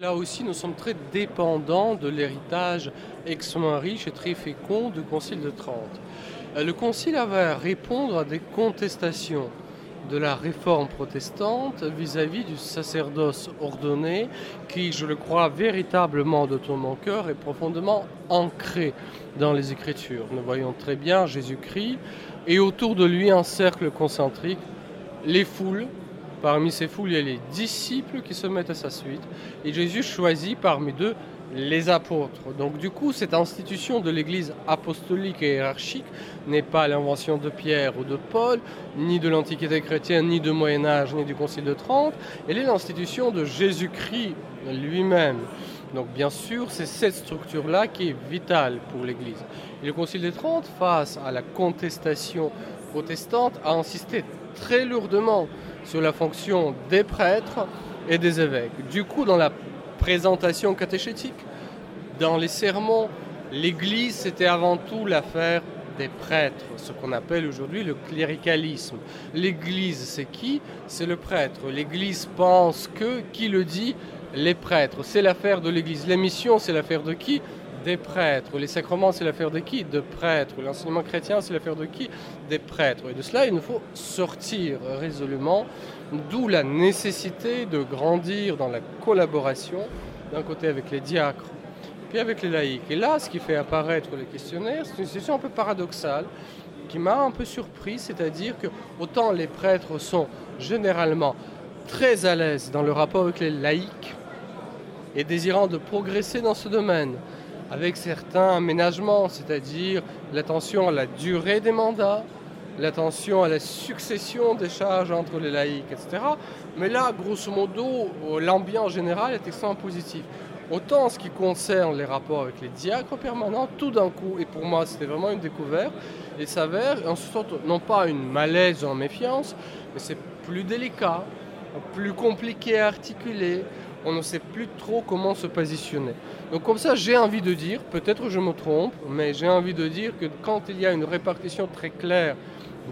Là aussi, nous sommes très dépendants de l'héritage extrêmement riche et très fécond du Concile de Trente. Euh, le Concile avait à répondre à des contestations de la réforme protestante vis-à-vis du sacerdoce ordonné qui, je le crois véritablement de tout mon cœur, est profondément ancré dans les Écritures. Nous voyons très bien Jésus-Christ et autour de lui un cercle concentrique, les foules, Parmi ces foules, il y a les disciples qui se mettent à sa suite. Et Jésus choisit parmi deux les apôtres. Donc du coup, cette institution de l'Église apostolique et hiérarchique n'est pas l'invention de Pierre ou de Paul, ni de l'Antiquité chrétienne, ni du Moyen Âge, ni du Concile de Trente. Elle est l'institution de Jésus-Christ lui-même. Donc bien sûr, c'est cette structure-là qui est vitale pour l'Église. Et le Concile de Trente, face à la contestation protestante, a insisté très lourdement sur la fonction des prêtres et des évêques. Du coup, dans la présentation catéchétique, dans les sermons, l'Église, c'était avant tout l'affaire des prêtres, ce qu'on appelle aujourd'hui le cléricalisme. L'Église, c'est qui? C'est le prêtre. L'Église pense que, qui le dit? Les prêtres. C'est l'affaire de l'Église. Les missions, c'est l'affaire de qui? Des prêtres. Les sacrements, c'est l'affaire de qui? De prêtres. L'enseignement chrétien, c'est l'affaire de qui? Des prêtres. Et de cela, il nous faut sortir résolument, d'où la nécessité de grandir dans la collaboration, d'un côté avec les diacres, puis avec les laïcs. Et là, ce qui fait apparaître les questionnaires, c'est une situation un peu paradoxale qui m'a un peu surpris, c'est-à-dire que autant les prêtres sont généralement très à l'aise dans le rapport avec les laïcs et désirant de progresser dans ce domaine, avec certains aménagements, c'est-à-dire l'attention à la durée des mandats, l'attention à la succession des charges entre les laïcs, etc. Mais là, grosso modo, l'ambiance générale est extrêmement positive. Autant en ce qui concerne les rapports avec les diacres permanents, tout d'un coup, et pour moi c'était vraiment une découverte, il s'avère en sorte non pas une malaise ou une méfiance, mais c'est plus délicat, plus compliqué à articuler, on ne sait plus trop comment se positionner. Donc comme ça, j'ai envie de dire, peut-être je me trompe, mais j'ai envie de dire que quand il y a une répartition très claire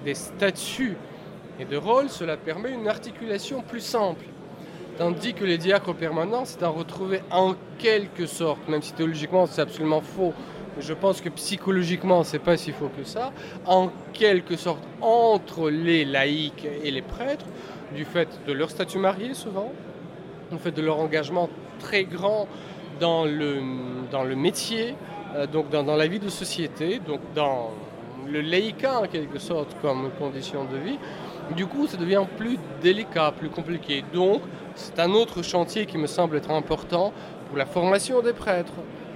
des statuts et de rôles, cela permet une articulation plus simple. Tandis que les diacres permanents, c'est à retrouver en quelque sorte, même si théologiquement c'est absolument faux, mais je pense que psychologiquement c'est pas si faux que ça, en quelque sorte entre les laïcs et les prêtres, du fait de leur statut marié souvent, en fait de leur engagement très grand dans le, métier, euh, donc dans, la vie de société, donc dans le laïcat en quelque sorte comme condition de vie. Du coup, ça devient plus délicat, plus compliqué. Donc, c'est un autre chantier qui me semble être important pour la formation des prêtres,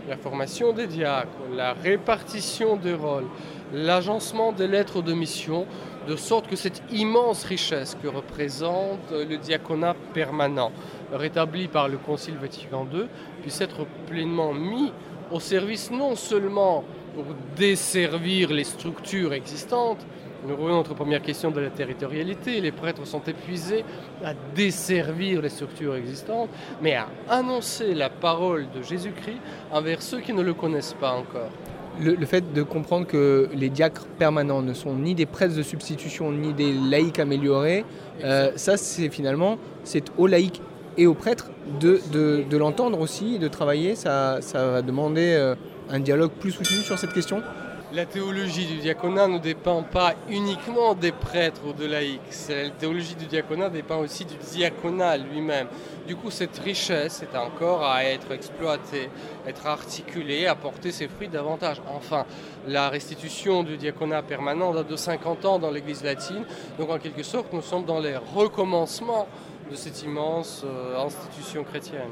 la formation des diacres, la répartition des rôles, l'agencement des lettres de mission, de sorte que cette immense richesse que représente le diaconat permanent, rétabli par le Concile Vatican II, puisse être pleinement mis au service non seulement pour desservir les structures existantes, nous revenons à notre première question de la territorialité. Les prêtres sont épuisés à desservir les structures existantes, mais à annoncer la parole de Jésus-Christ envers ceux qui ne le connaissent pas encore le, fait de comprendre que les diacres permanents ne sont ni des prêtres de substitution ni des laïcs améliorés, euh, ça c'est finalement c'est aux laïcs et aux prêtres de, de, l'entendre aussi, de travailler. Ça, ça va demander euh, un dialogue plus soutenu sur cette question. La théologie du diaconat ne dépend pas uniquement des prêtres ou de laïcs. La théologie du diaconat dépend aussi du diaconat lui-même. Du coup, cette richesse est encore à être exploitée, être articulée, à porter ses fruits davantage. Enfin, la restitution du diaconat permanent date de 50 ans dans l'Église latine. Donc, en quelque sorte, nous sommes dans les recommencements de cette immense euh, institution chrétienne.